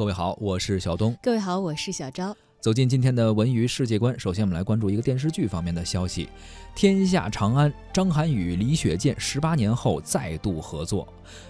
各位好，我是小东。各位好，我是小昭。走进今天的文娱世界观，首先我们来关注一个电视剧方面的消息：《天下长安》，张涵予、李雪健十八年后再度合作。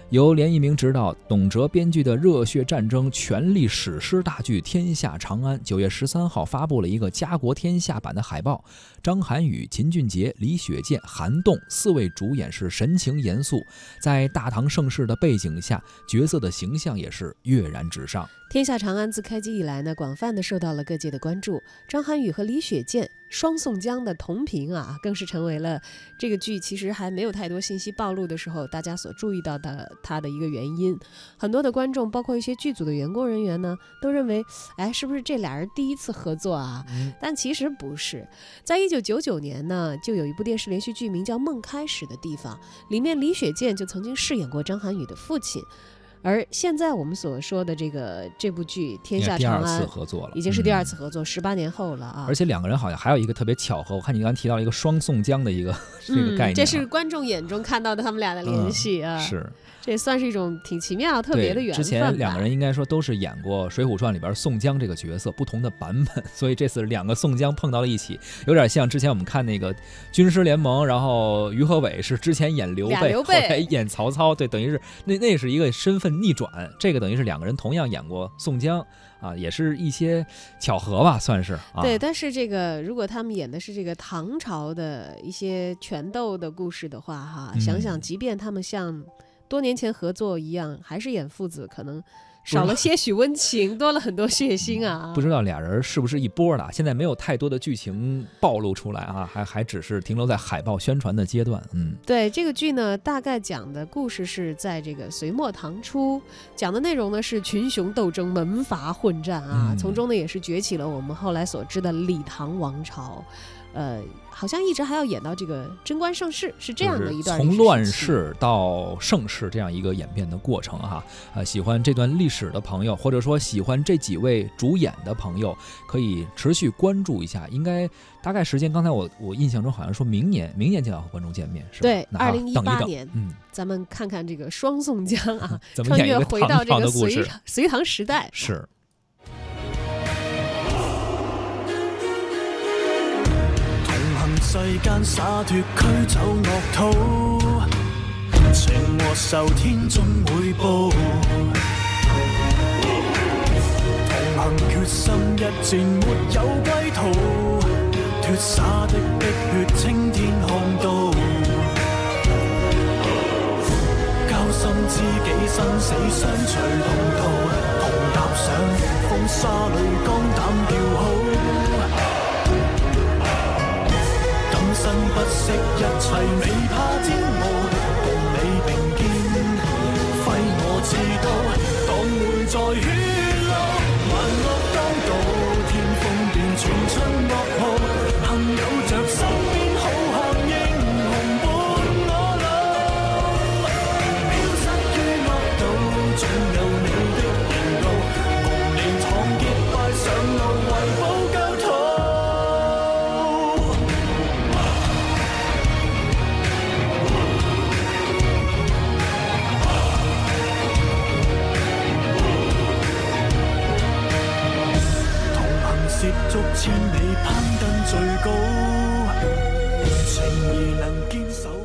由连一鸣执导、董哲编剧的热血战争权力史诗大剧《天下长安》，九月十三号发布了一个家国天下版的海报。张涵予、秦俊杰、李雪健、韩栋四位主演是神情严肃，在大唐盛世的背景下，角色的形象也是跃然纸上。《天下长安》自开机以来呢，广泛的受到了各界的关注。张涵予和李雪健双宋江的同屏啊，更是成为了这个剧其实还没有太多信息暴露的时候，大家所注意到的它的一个原因。很多的观众，包括一些剧组的员工人员呢，都认为，哎，是不是这俩人第一次合作啊？但其实不是。在一九九九年呢，就有一部电视连续剧名叫《梦开始的地方》，里面李雪健就曾经饰演过张涵予的父亲。而现在我们所说的这个这部剧《天下长安》合作了，已经是第二次合作，十八年后了啊！而且两个人好像还有一个特别巧合，我看你刚刚提到一个双宋江的一个 这个概念，这是观众眼中看到的他们俩的联系啊，是。这算是一种挺奇妙、特别的缘分。之前两个人应该说都是演过《水浒传》里边宋江这个角色，不同的版本，所以这次两个宋江碰到了一起，有点像之前我们看那个《军师联盟》，然后于和伟是之前演刘备，后来演曹操，对，等于是那那是一个身份逆转。这个等于是两个人同样演过宋江啊，也是一些巧合吧，算是。对，但是这个如果他们演的是这个唐朝的一些权斗的故事的话，哈，想想即便他们像。多年前合作一样，还是演父子，可能少了些许温情，多了很多血腥啊！不知道俩人是不是一波的？现在没有太多的剧情暴露出来啊，还还只是停留在海报宣传的阶段。嗯，对这个剧呢，大概讲的故事是在这个隋末唐初，讲的内容呢是群雄斗争、门阀混战啊，从中呢也是崛起了我们后来所知的李唐王朝。呃，好像一直还要演到这个贞观盛世，是这样的一段从乱世到盛世这样一个演变的过程哈。呃，喜欢这段历史的朋友，或者说喜欢这几位主演的朋友，可以持续关注一下。应该大概时间，刚才我我印象中好像说明年，明年就要和观众见面，是吧？对，二零一八年，嗯，咱们看看这个双宋江啊，穿越回到这个隋隋唐时代，是。世间洒脱驱走恶土，情和仇天终会报。同行决心一战没有归途，脱洒的碧血青天看到。交心知己生死相随同途，同踏上风沙里肝胆接足千里攀登最高，情谊能坚守。